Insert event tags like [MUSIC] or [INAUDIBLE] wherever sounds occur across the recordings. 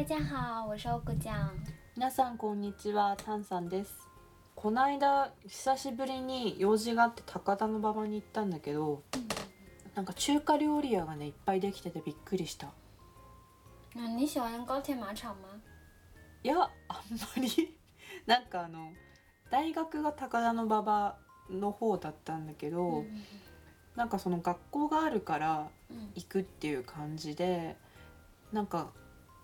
大家好，我是。皆さんこんにちは、タンさんです。この間久しぶりに用事があって高田馬場に行ったんだけど、なんか中華料理屋がねいっぱいできててびっくりした。嗯，你喜欢高铁马场吗？いやあんまり [LAUGHS] なんかあの大学が高田馬場の方だったんだけど、嗯なんかその学校があるから嗯行くっていう感じでなんか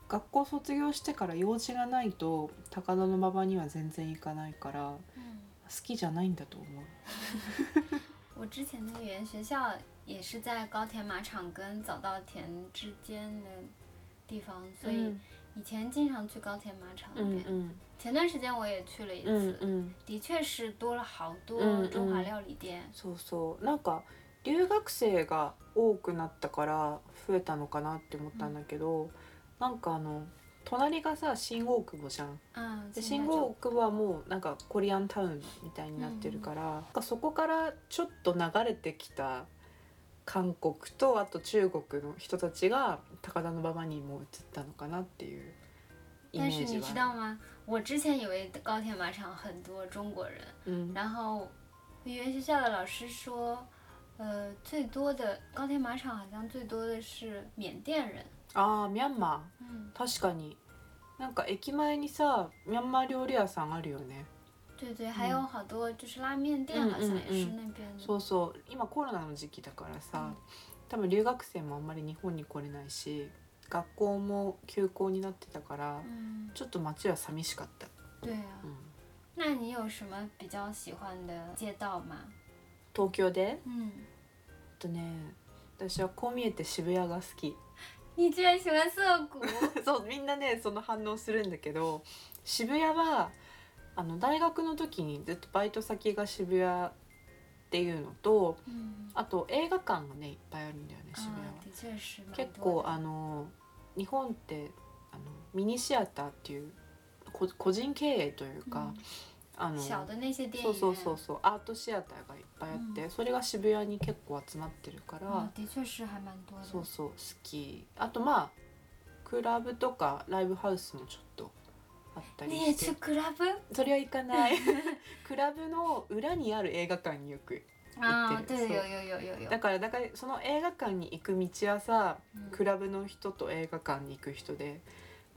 学校卒業してから用事がないと高田馬場には全然行かないから好嗯，きじゃないんだと思う。[LAUGHS] 我之前的语言学校也是在高田马场跟早稻田之间的地方，所以嗯以前经常去高田马场那边。うんうん前段时间我也去了一うん次，うん的确是多了好多嗯中華料理店。そうそうなんか留学生が多くなったから増えたのかなって思ったんだけど、なんかあの隣がさ新大久保じゃん。嗯，で新大久保はもうなんかコリアンタウンみたいになってるから、なん。かそこからちょっと流れてきた韓国とあと中国の人たちが高田馬場にも移ったのかなっていうイメ但是你ー知道吗？我之前以为高铁马场很多中国人，うん然后语言学校的老师说，呃，最多的高铁马场好像最多的是缅甸人。ああミャンマ嗯ー，確かに。なんか駅前にさミャンマー料理屋さんあるよね。对对，还有好多就是拉面店，嗯好像也是嗯那边的。そうそう。今コロナの時期だからさ、多分留学生もあんまり日本に来れないし学校も休校になってたから、嗯，ちょっと街は寂しかった、对啊。うん。那你有什么比较喜欢的街道吗？東京で？嗯，えっとね私はこう見えて渋谷が好き你居然喜欢涩谷？[LAUGHS] そうみんなねその反応するんだけど渋谷はあの大学の時にずっとバイト先が渋谷っていうのと嗯，あと映画館がねいっぱいあるんだよね渋谷は結。構あの日本ってあのミニシアターっていうこ個人経営というか、あの小的那些そうそうそうそうアートシアターがいっぱいあって、うそれが渋谷に結構集まってるから。そうそう好き。あとまあクラブとかライブハウスもちょっとあったり你也去して club？それは行かない。[LAUGHS] クラブの裏にある映画館によく啊，行ってる。だ。からだからその映画館に行く道はさ、うん。クラブの人と映画館に行く人で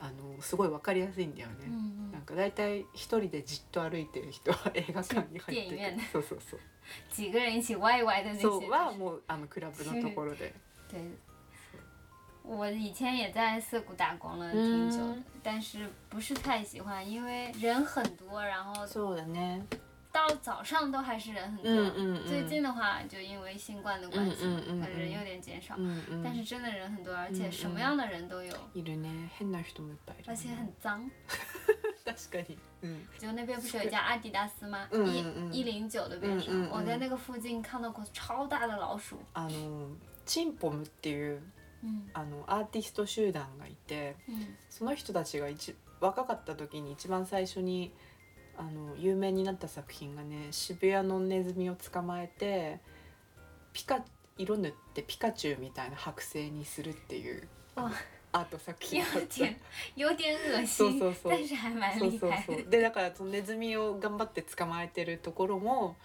あのすごい分かりやすいんだよね、嗯嗯，なんか大体一人でじっと歩いてる人は [LAUGHS] 映画館に入って電影院るそうそうそう。几个人一起歪歪的はもうあのクラブのところで。对，我以前也在涩谷打工了挺久的，嗯。但是不是太喜欢，因为人很多，然后そうだね到早上都还是人很多。嗯嗯嗯最近的话，就因为新冠的关系，嗯嗯嗯嗯呃人有点减少，うんうん但是真的人很多，而且什么样的人都有，いるね変な人もいっぱいいる、而且很脏。[LAUGHS] 確かにうん就那边不是有一家阿迪达斯吗？嗯嗯嗯一一零九的边上，嗯嗯嗯我在那个附近看到过超大的老鼠。あのチンポムっていう嗯あのアーティスト集団がいて嗯その人たちが一若かった時に一番最初に あの有名になった作品がね渋谷のネズミを捕まえてピカ色塗ってピカチュウみたいな剥製にするっていう哇，アート作品有があった点有点恶心，そうそうそうそうそう。そうでだからそのネズミを頑張って捕まえてるところも、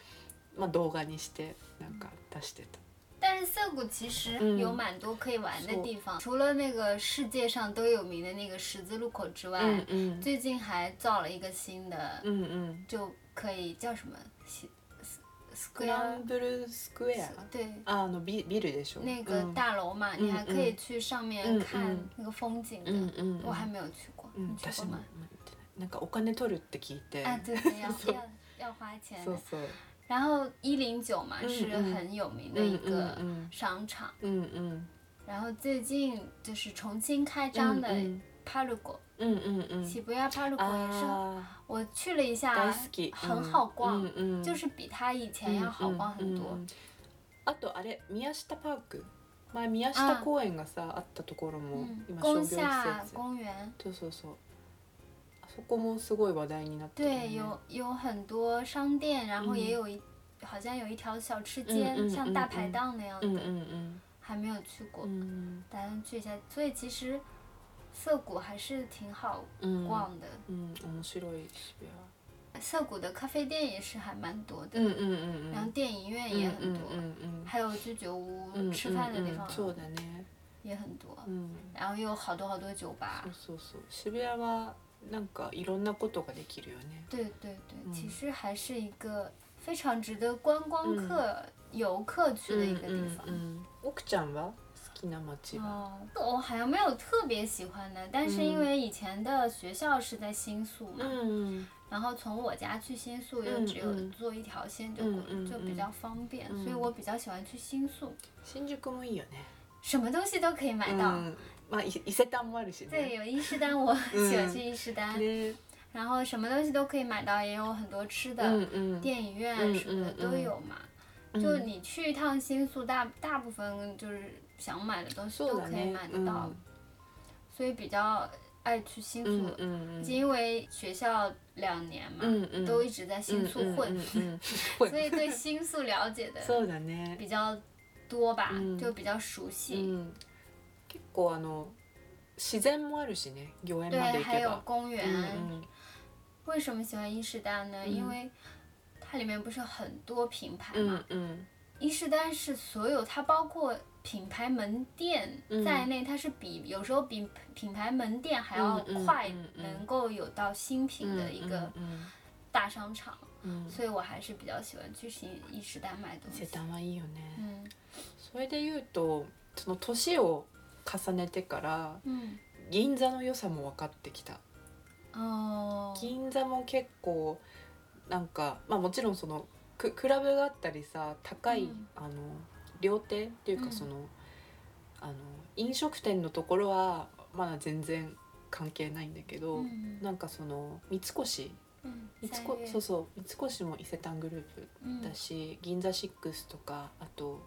まあ、動画にしてなんか出してた。但是涩谷其实嗯有蛮多可以玩的地方，除了那个世界上都有名的那个十字路口之外，うんうん最近还造了一个新的，うんうん就可以叫什么西斯斯スクランブルスクエア对。ああのビビルでしょ那个うん大楼嘛，你还可以去上面嗯看嗯那个风景的。うんうん我还没有去过，うん你去私も过吗？なんかお金取るって聞いて、啊，对对，要[LAUGHS] そう要要花钱的。そうそう 然后一零九嘛嗯是嗯很有名的一个嗯嗯商场，うんうん然后最近就是重新开张的嗯 Palugo，うんうんうん喜不亚 Palugo 也是，あ我去了一下大好き、很好逛うんうんうん就是比它以前要好逛很多うんうんうん。あとあれ宮下パーク前宮下公園がさあったところも嗯，今商業宫施下設公园，そうそうそうあ そこもすごい話題になってるよね对，有有很多商店，然后也有一好像有一条小吃街，嗯嗯像大排档那样うん的，うん还没有去过，うんうん打算去一下。所以其实 涩谷还是挺好うん逛的，うん面白い渋涩谷的咖啡店也是还蛮多的，谷うんうんうんうん然后电影院也很多，うんうんうん还有居酒屋、うん吃饭的地方うんうんそうだね也很多，うん然后又有好多好多酒吧そう。そうそう渋谷は なんかいろんなことができるよね对对对，嗯其实还是一个非常值得观光客、游客去的一个地方。うんうんうん奥ちゃんは好きな街は哦，我好像没有特别喜欢的，但是因为以前的学校是在新宿嘛，うん然后从我家去新宿又只有嗯嗯坐一条线就、嗯嗯就比较方便，嗯所以我比较喜欢去新宿，新宿もいいよね什么东西都可以买到。うん まあ伊伊勢丹もあるし对，ね有伊势丹，我喜[LAUGHS] 欢去伊势丹，ね然后什么东西都可以买到，也有很多吃的，うんうん电影院嗯什么的嗯嗯都有嘛。就你去一趟新宿大，大部分就是想买的东西そうだ都可以ね买得到，所以比较爱去新うん宿。うんうん因为学校两年嘛，うんうん都一直在新宿[LAUGHS] 混，うんうんうん混所以对新宿了解的そ[LAUGHS] うだね比较多吧，嗯就比较熟う悉。 ん結構あの自然もあるしね御苑对まで，行还有けば公园。うん为什么喜欢伊势丹呢？嗯因为它里面不是很多品牌うん嘛，うん伊势丹是所有它包括品牌门店嗯在内，它是比有时候比品牌门店还要嗯嗯快嗯，嗯能够有到新品的一个うん大商场，うんうん所以我还是比较喜欢去新伊势丹买东西。伊勢丹はいいよね嗯それで言うとその年を 重ねてから嗯銀座の良さも分かってきた。哦，銀座も結構なんかまあもちろんそのククラブがあったりさ高い、うん。あの料亭っていううん。かその、あの飲食店のところはまだ全然関係ないんだけど、嗯なんかその三越。三嗯，越三月そうそう。三越も伊勢丹グループ嗯だし、銀座シックスとかあと、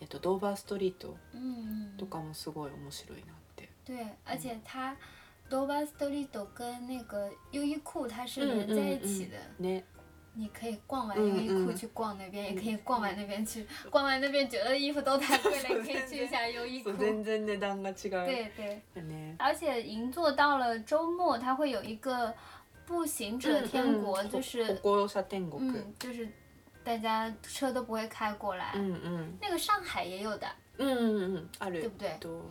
えっと、ドーバーストリート嗯とかもすごい面白いなって。对，而且它 Doba Street 跟那个优衣库它是连在一起的。ね你可以逛完嗯优衣库嗯去逛那边，也可以逛完那边去，逛完那边觉得衣服都太贵了，也可以去一下优衣库。[LAUGHS] 全然値段が違う。对对，ね。而且银座到了周末，它会有一个步行者天国，嗯就是。嗯，就是大家车都不会开过来。うんうん那个上海也有的，うんうんうんある。对不对？えっと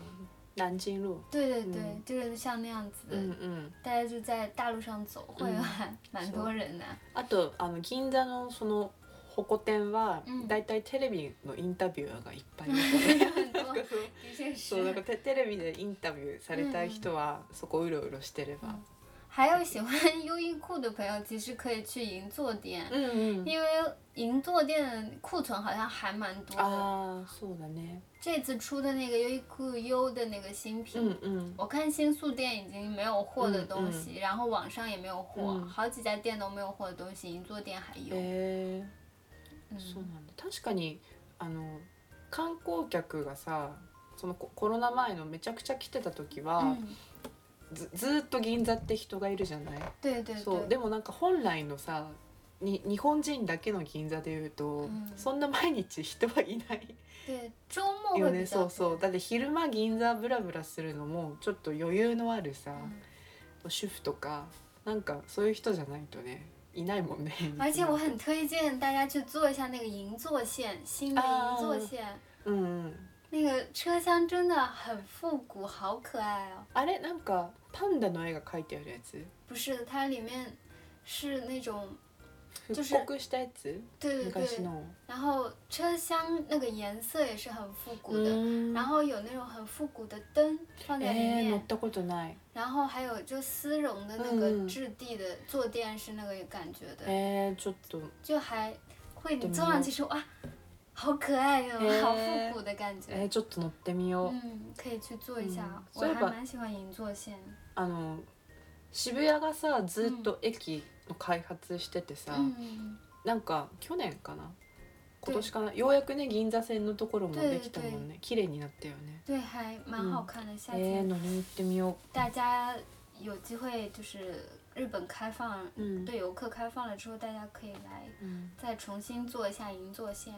南京路。对对对，嗯就是像那样子的，うんうん。大家就在大路上走，会有还 [LAUGHS] 蛮多人的。あとあの銀座のそのホコ天はうんだいたいテレビのインタビュアーがいっぱい [LAUGHS] そう [LAUGHS] なんか是。テテレビでインタビューされたい人はそこうろうろしてれば。还有喜欢[LAUGHS] 优衣库的朋友，其实可以去银座店，うんうん。因为银座店库存好像还蛮多的。ああそうだね。这次出的那个优衣库 U 的那个新品，うんうん。我看新宿店已经没有货的东西，然后网上也没有货，嗯好几家店都没有货的东西，银座店还有。えー嗯そうなんだ確かにあの観光客がさそのココロナ前のめちゃくちゃ来てた時は、嗯， ずずーっと銀座って人がいるじゃない？对对对。そう。でもなんか本来のさに日本人だけの銀座でいうと、ん。そんな毎日人はいない。对，周末よね。そうそう。だって昼間銀座ブラブラするのもちょっと余裕のあるさ、嗯主婦とかなんかそういう人じゃないとねいないもんね。[LAUGHS] 而且我很推荐大家去坐一下那个银座线，新的银座线，うんうん。那个车厢真的很复古，好可爱哦。あれ？なんかパンダの絵が描いてあるやつ不是，它里面是那种，復就是刻したやつ对对对，昔の然后车厢那个颜色也是很复古的，嗯然后有那种很复古的灯放在里えー、乗面，ったことない然后还有就丝绒的那个嗯质地的坐垫是那个感觉的，えー、ちょっと就还会对你坐上去说哇， 好可爱哟、欸好复古的感觉。えー、ちょっと乗ってみよう、嗯，可以去做一下，嗯我还蛮喜欢银座线。あの渋谷がさずっと駅の開発しててさ、嗯，なんか去年かな？今年かな？ようやくね銀座線のところもできたもんね。綺麗になったよね。对，还蛮好看的。夏えー、天、乗りに行ってみよ大家有机会就是日本开放，うん对游客开放了之后，大家可以来うん再重新做一下银座线。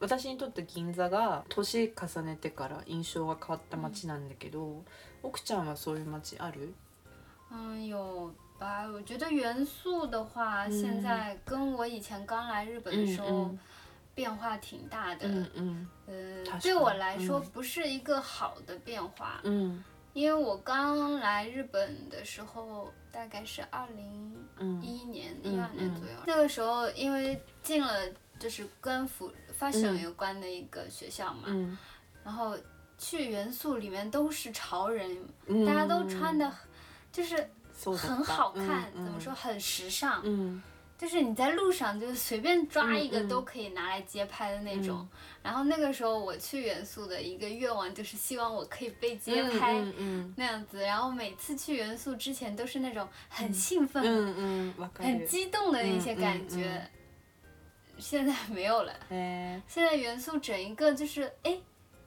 私にとって銀座が年重ねてから印象が変わった街なんだけど、奥ちゃんはそういう街ある嗯，有吧？我觉得元素的话，嗯现在跟我以前刚来日本的时候嗯变化挺大的。うんうん呃確か，に对我来说嗯不是一个好的变化，うん 因为我刚来日本的时候大概是二零うん一一年、嗯一二年嗯左右，那个时候因为进了就是跟服 fashion 嗯有关的一个学校嘛，うん然后去元素里面都是潮人，うん大家都穿的就是そうだった很好看，うん怎么说很时尚，うん 就是你在路上就是随便抓一个嗯嗯都可以拿来街拍的那种。然后那个时候我去元素的一个愿望就是希望我可以被街拍。うんうん那样子，然后每次去元素之前都是那种很兴奋、うんうんわか很る激动的一些感觉，嗯嗯现在没有了。へ现在元素整一个就是，哎，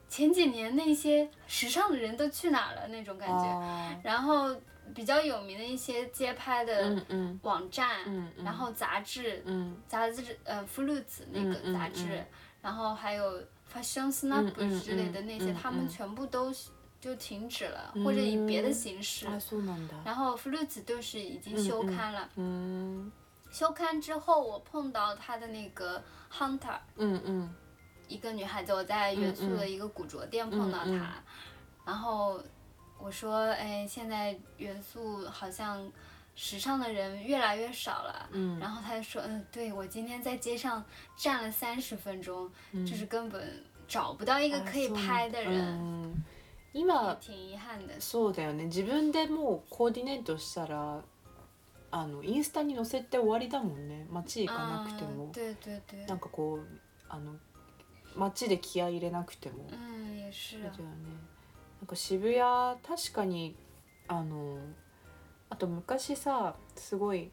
前几年那些时尚的人都去哪儿了那种感觉。あ然后 比较有名的一些街拍ーうん的うん网站，嗯嗯然后杂志，うん杂志呃 Fruits 那个嗯嗯杂志，嗯然后还有 Fashion 嗯 Snap 嗯之类的那些，嗯他们嗯全部都就停止了，或者以别的形式。あそうなんだ然后 Fruits 都是已经休刊了，うん休刊之后我碰到他的那个 Hunter，うんうん一个女孩子，我在元素的一个古着店碰到她，嗯嗯然后 我说，哎，现在元素好像时尚的人越来越少了。うん然后她就说，嗯，对我今天在街上站了三十分钟，就是根本找不到一个可以拍的人，うん也今挺遗憾的。そうだよね自分でもうコーディネートしたらあのインスタに載せて終わりだもんね街行かなくても嗯，对对对，なんかこうあの街で気合い入れなくても嗯，也是そうだよね なんか渋谷確かにあのあと昔さすごい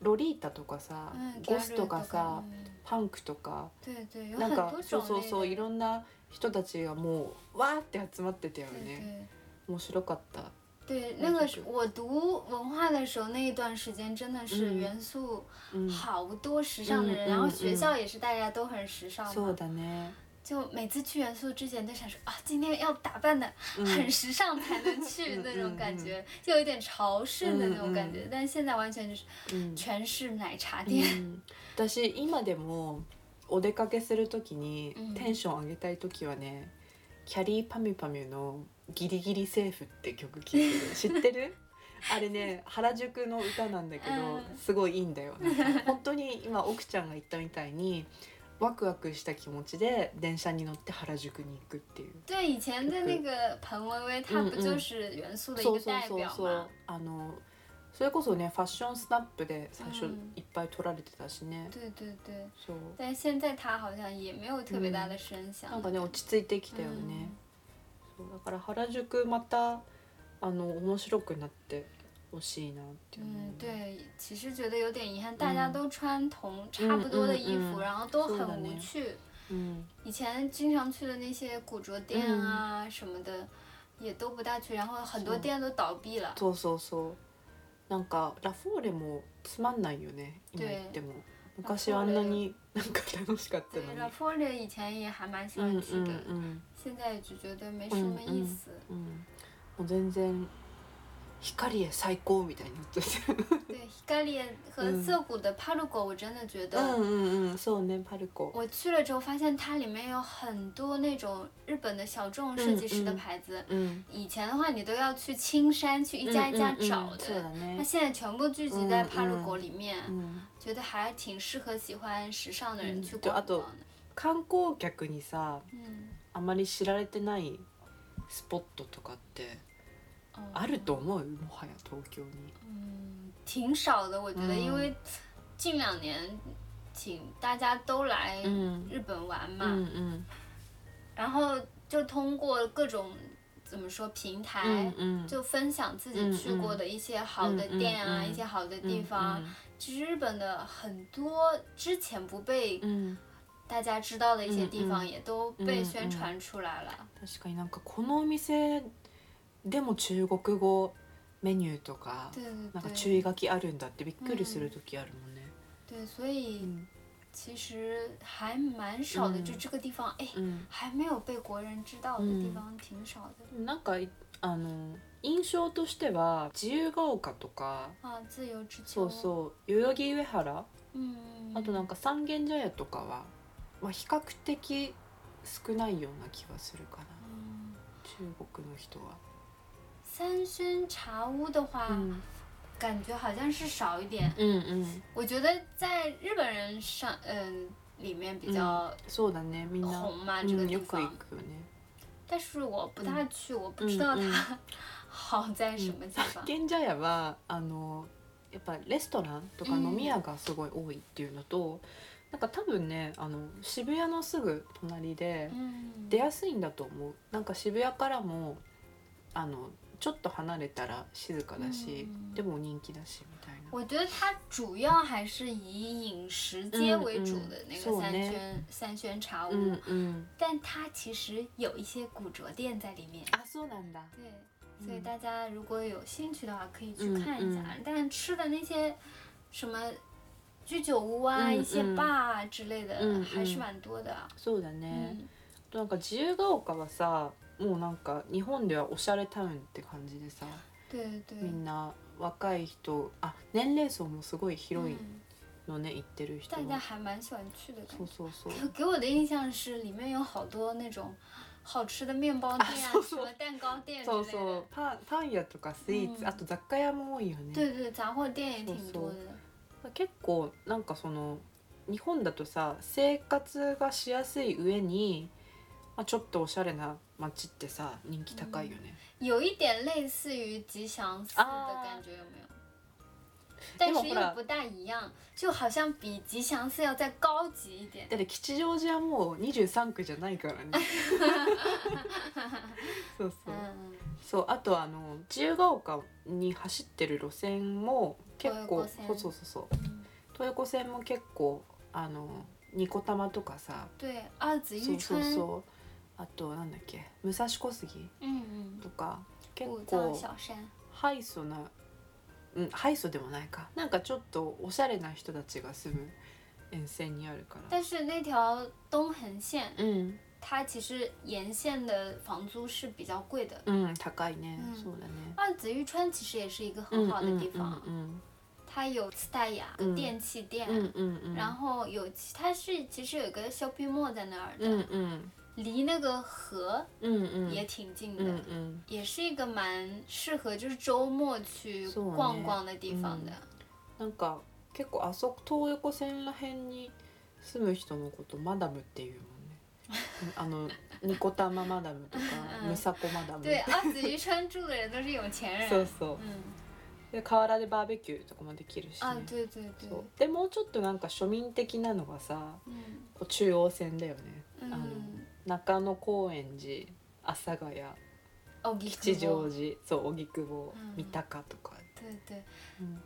ロリータとかさ、嗯，ゴスとかさ嗯パンクとか对对，有なんかそうそうそうい。ろんな人たちがもうわーって集まってたよ对ね对。面白かった。对，那个是我读文化的时候，那一段时间真的是嗯。元素うん好多时尚的人，嗯然后嗯学校也是大家都很时尚そう嘛。だね就每次去元素之前都想说啊，今天要打扮的很时尚才能去嗯那种嗯感觉，就有点朝圣的那种感觉。嗯但现在完全就是うん全是奶茶う店。ん私今でもお出かけする時にうん。テンション上げたい時はねキャリーパミュパミュの「ギリギリセーフ」って曲聴いてる。[LAUGHS] 知ってる？あれね原宿の歌なんだけどうん。すごいいいんだよ。本当に今奥ちゃんが言ったみたいにワクワクした気持ちで電車に乗って原宿に行くっていう。对，以前的那个彭薇薇，她不就是元素的一そうそう个代表吗？あのそれこそねファッションスナップで最初うんいっぱい撮られてたしね、对对对。そう。但是现在她好像也没有特别大的声响。なんかね落ち着いてきたよね、そう。だから原宿またあの面白くなってほしいなっていう嗯，の对，其实觉得有点遗憾，大家都穿同差不多的衣服，嗯嗯然后都そうだ很无ね趣。うん以前经常去的那些古着店啊什么的，也都不大去，然后很多そう店都倒闭了。そうそうそうなんかラフォーレもつまんないよね今言っても昔はあんなになんか楽しかったの对に r a f o r l 以前也还蛮喜うん欢去的，うん现在就觉得没什么意思。うんうんもう全然 光へ最高みたいになっちゃって对 r i 和嗯涩谷的 p a r u g o 我真的觉得。うんうんうんそうねパルコ。我去了之后，发现它里面有很多那种日本的小众设计师的牌子。うん以前的话，你都要去青山去一家一家找的，そうだね它现在全部聚集在嗯帕鲁果里面，うん觉得还挺适合喜欢时尚的人去逛逛的。観光客にさ嗯，あまり知られてないスポットとかって哦あると思うもはや東京に嗯，挺少的，我觉得，嗯因为近两年请大家都来うん日本玩嘛，うんうん然后就通过各种怎么说平台。うんうん就分享自己去过的一些好的店啊，嗯嗯嗯一些好的地方。うん其实日本的很多之前不被うん大家知道的一些地方，嗯嗯也都被宣传出来了。確かになんかこのお店 でも中国語メニューとかなんか对，注意書きあるんだってびっくりする時あるもんね。对，所以うん。其实还蛮少的，嗯就这个地方，哎，うん还没有被国人知道的地方挺少的。なんかあの印象としては自由が丘とか啊，自由之そ丘，うそう代々木上原？嗯，あとなんか三軒茶屋とかは、まあ、比較的少ないような気がするかな。嗯，中国の人は。三轩茶屋的话，うん感觉好像是少一点。うんうん我觉得在日本人上，嗯、里面比较そうだねみんな、红嘛，う这个地方。但是我不大去，我不知道嗯它好在什么地方。賢者屋はあのやっぱレストランとか飲み屋がすごい多いっていうのと、なんか多分ねあの渋谷のすぐ隣で嗯，出やすいんだと思う。なんか渋谷からもあのちょっと離れたら静かだし、うんでも人気だしみたいな。我觉得它主要还是以饮食街为主的那个三轩、三轩茶屋，但它其实有一些古着店在里面。あそうなんだ。对，嗯所以大家如果有兴趣的话，可以去看一下。但吃的那些什么居酒屋啊、嗯一些嗯 bar 啊之类的，嗯还是嗯蛮多的啊。そうだね。なんか自由が丘はさもうなんか日本ではおしゃれタウンって感じでさみんな若い人あ年齢層もすごい広い嗯のね行ってる人大家还蛮喜欢去的感そう觉。そうそう。给我的印象是里面有好多那种好吃的面包店啊，[LAUGHS] 什么蛋糕店そうそう。的。パンパン屋とかスイーツ、うん。あと雑貨屋も多いよね。对对，杂货店也挺多的。結構なんかその日本だとさ生活がしやすい上に、まあ、ちょっとおしゃれな街ってさ人気高いよね、有一点类似于吉祥寺的感觉，有没有？但是又不大一样，就好像比吉祥寺要再高级一点。だって吉祥寺はもう23区じゃないからね。[LAUGHS] そうそう、嗯，そうあとあの自由が丘に走ってる路線も結構そうそうそうそう。東横線も結構あのニコタマとかさ。对，二子そうそうそうあとなんだっけ？武蔵小杉？嗯とか結嗯，武藏構小山，ハイソなうんハイソでもないか。なんかちょっとおしゃれな人たちが住む沿線にあるから。但是那条东横线，うん。它其实沿线的房租是比较贵的。うん高いね、うんそうだね。二子玉川其实也是一个うん很好的地方，うん它有斯黛雅电器店，うんうんうん然后有其它是其实有个 shopping mall 在那儿的，うんうん离那个河うんうん也挺近的，うんうん也是一个蛮适合就是周末去逛逛的地方的。なんか結構あそこ東横線らへんに住む人のことマダムっていうもんね。[LAUGHS] あのニコタママダムとかうん。ムサコマダム。对，二子玉川住的人都是有钱人。そうそう。嗯，で河原でバーベキューとかもできるし、ね。啊，对对对，そう。でもうちょっとなんか庶民的なのがさ嗯こう中央線だよね、あの嗯，中野高円寺阿佐ヶ谷哦，吉祥寺そう荻窪うん三鷹とか、对对，うん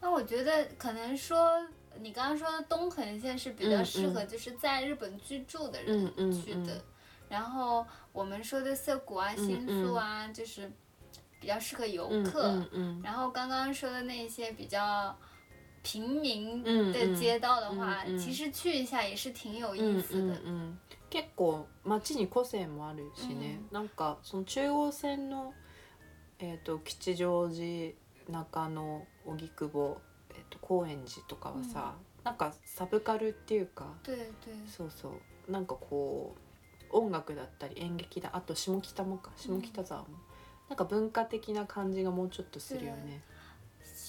那我觉得可能说你刚刚说的东横线是比较嗯适合就是在日本居住的人嗯嗯去的，嗯然后我们说的涩谷啊、新宿啊，就是比较适合游うん客。うんうん然后刚刚说的那些比较 平民嗯的街道的话，嗯嗯其实去一下也是挺有うん意思的。うんうん結構街に個性もあるしね、なんかその中央線の、えー、と吉祥寺中野荻窪、えー、と高円寺とかはさ、なんかサブカルっていうか对对，そうそうなんかこう音楽だったり演劇だあと下北もか下北沢も、なんか文化的な感じがもうちょっとするよね。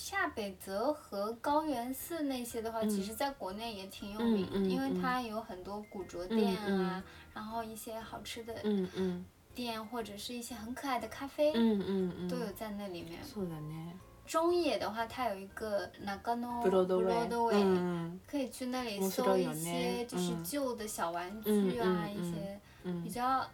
下北泽和高原寺那些的话，嗯其实在国内也挺有名的，嗯嗯因为嗯它有很多古着店啊，嗯嗯然后一些好吃的うんうん店或者是一些很可爱的咖啡、うんうんうん都有在那里面。そうだね。中野的话，它有一个中野ブロードウェイ。 Broadway うん可以去那里面搜一白いよ些ね就是嗯旧的小玩具啊，嗯嗯一些うん比较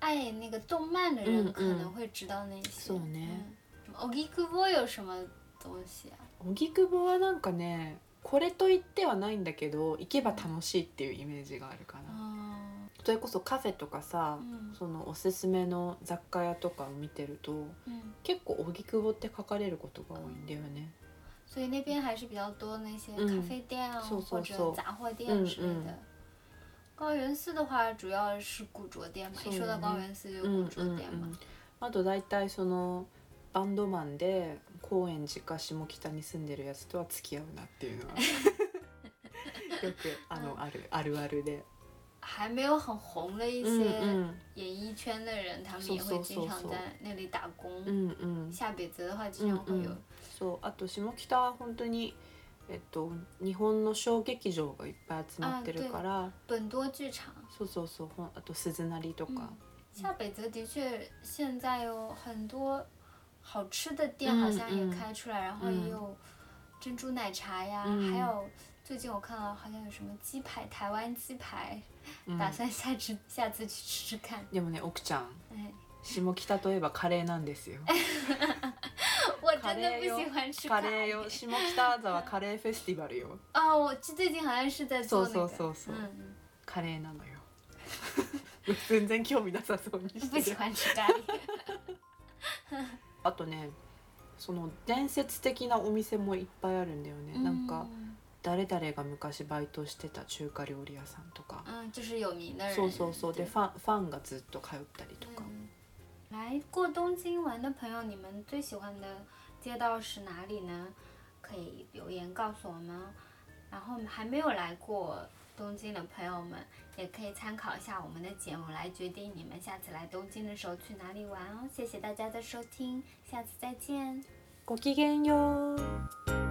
爱那个动漫的人嗯嗯可能会知道那些。そうね嗯。什么 Ogikubo 有什么 东西啊？荻窪はなんかねこれと言ってはないんだけど行けば楽しいっていうイメージがあるかな。哦，それこそカフェとかさ、嗯そのおすすめの雑貨屋とかを見てると嗯，結構荻窪って書かれることが多いんだよね。所以那边还是比较多那些嗯咖啡店啊，或者嗖杂货店嗯之类的。嗯高原寺的话，主要是古着店嘛。一说到高原寺，就うん古着店嘛。あと大体そのバンドマンで高円寺か下北に住んでるやつとは付き合うなっていうのは [LAUGHS] よくあの、うんあるあるあるで。还没有很红的一些ん演艺圈的人，他们嗖也会经常在那里打工。下北泽的话，经常会有。うんそうあと下北は本当にえっと日本の小劇場がいっぱい集まってるから、本多剧场。そうそうそうあと鈴なりとか、下北泽的确现在有很多好吃的店，嗯好像也嗯。开出来，然后也有珍珠奶茶呀，嗯。还有最近我看到好像有什么鸡排，台湾鸡排，うん打算下次下次去吃吃看。でもね奥ちゃん。哎，下北といえばカレーなんですよ。[LAUGHS] 我真的不カレーよ喜欢吃カ排レーよ下北沢カレーフェスティバルよ。[LAUGHS] 哦，我最近好像是在做那个，そうそうそうそう。嗯，カレーなのよ。[LAUGHS] 全然興味なさそうに不してる。喜欢吃咖喱。あとねその伝説的なお店もいっぱいあるんだよね、なんか誰々が昔バイトしてた中華料理屋さんとか。そうそうそう。で对ファンファンがずっと通ったりとか、嗯，来过东京玩的朋友，你们最喜欢的街道是哪里呢？可以留言告诉我们哦。然后还没有来过东京的朋友们，也可以参考一下我们的节目来决定你们下次来东京的时候去哪里玩哦。谢谢大家的收听，下次再见。ごきげんよう